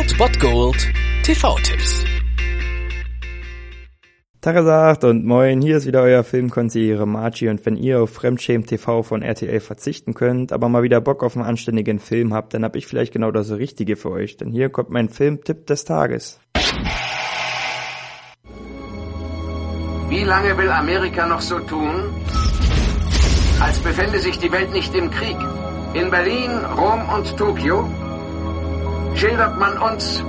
Old Bot Gold TV-Tipps. Tagesacht und moin, hier ist wieder euer Filmkonsigliere Margie und wenn ihr auf Fremdschämen TV von RTL verzichten könnt, aber mal wieder Bock auf einen anständigen Film habt, dann hab ich vielleicht genau das Richtige für euch, denn hier kommt mein Filmtipp des Tages. Wie lange will Amerika noch so tun, als befände sich die Welt nicht im Krieg? In Berlin, Rom und Tokio schildert man uns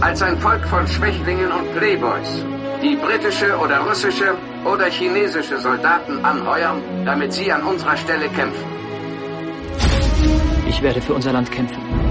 als ein Volk von Schwächlingen und Playboys, die britische oder russische oder chinesische Soldaten anheuern, damit sie an unserer Stelle kämpfen. Ich werde für unser Land kämpfen.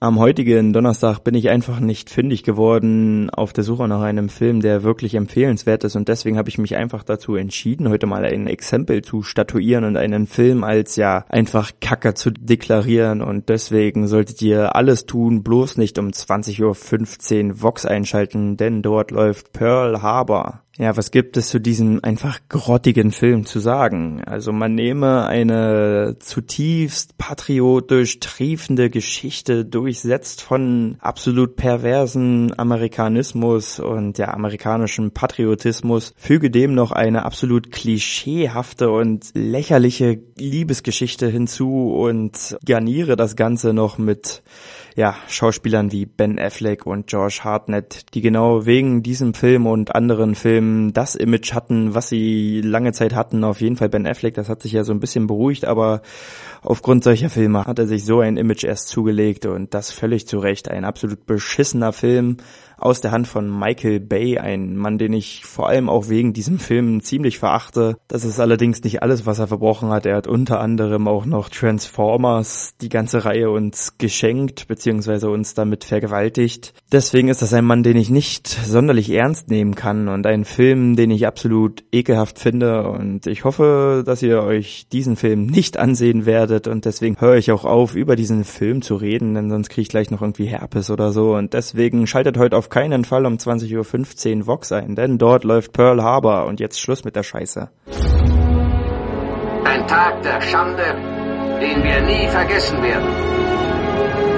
Am heutigen Donnerstag bin ich einfach nicht fündig geworden auf der Suche nach einem Film, der wirklich empfehlenswert ist und deswegen habe ich mich einfach dazu entschieden, heute mal ein Exempel zu statuieren und einen Film als ja einfach Kacker zu deklarieren und deswegen solltet ihr alles tun, bloß nicht um 20.15 Uhr Vox einschalten, denn dort läuft Pearl Harbor. Ja, was gibt es zu diesem einfach grottigen Film zu sagen? Also man nehme eine zutiefst patriotisch triefende Geschichte, durchsetzt von absolut perversen Amerikanismus und ja, amerikanischem Patriotismus, füge dem noch eine absolut klischeehafte und lächerliche Liebesgeschichte hinzu und garniere das Ganze noch mit ja, Schauspielern wie Ben Affleck und George Hartnett, die genau wegen diesem Film und anderen Filmen das Image hatten, was sie lange Zeit hatten. Auf jeden Fall Ben Affleck, das hat sich ja so ein bisschen beruhigt, aber aufgrund solcher Filme hat er sich so ein Image erst zugelegt und das völlig zu Recht. Ein absolut beschissener Film aus der Hand von Michael Bay, ein Mann, den ich vor allem auch wegen diesem Film ziemlich verachte. Das ist allerdings nicht alles, was er verbrochen hat. Er hat unter anderem auch noch Transformers, die ganze Reihe uns geschenkt, beziehungsweise uns damit vergewaltigt. Deswegen ist das ein Mann, den ich nicht sonderlich ernst nehmen kann und ein Film, den ich absolut ekelhaft finde und ich hoffe, dass ihr euch diesen Film nicht ansehen werdet und deswegen höre ich auch auf, über diesen Film zu reden, denn sonst kriege ich gleich noch irgendwie Herpes oder so und deswegen schaltet heute auf keinen Fall um 20.15 Uhr Vox ein, denn dort läuft Pearl Harbor und jetzt Schluss mit der Scheiße. Ein Tag der Schande, den wir nie vergessen werden.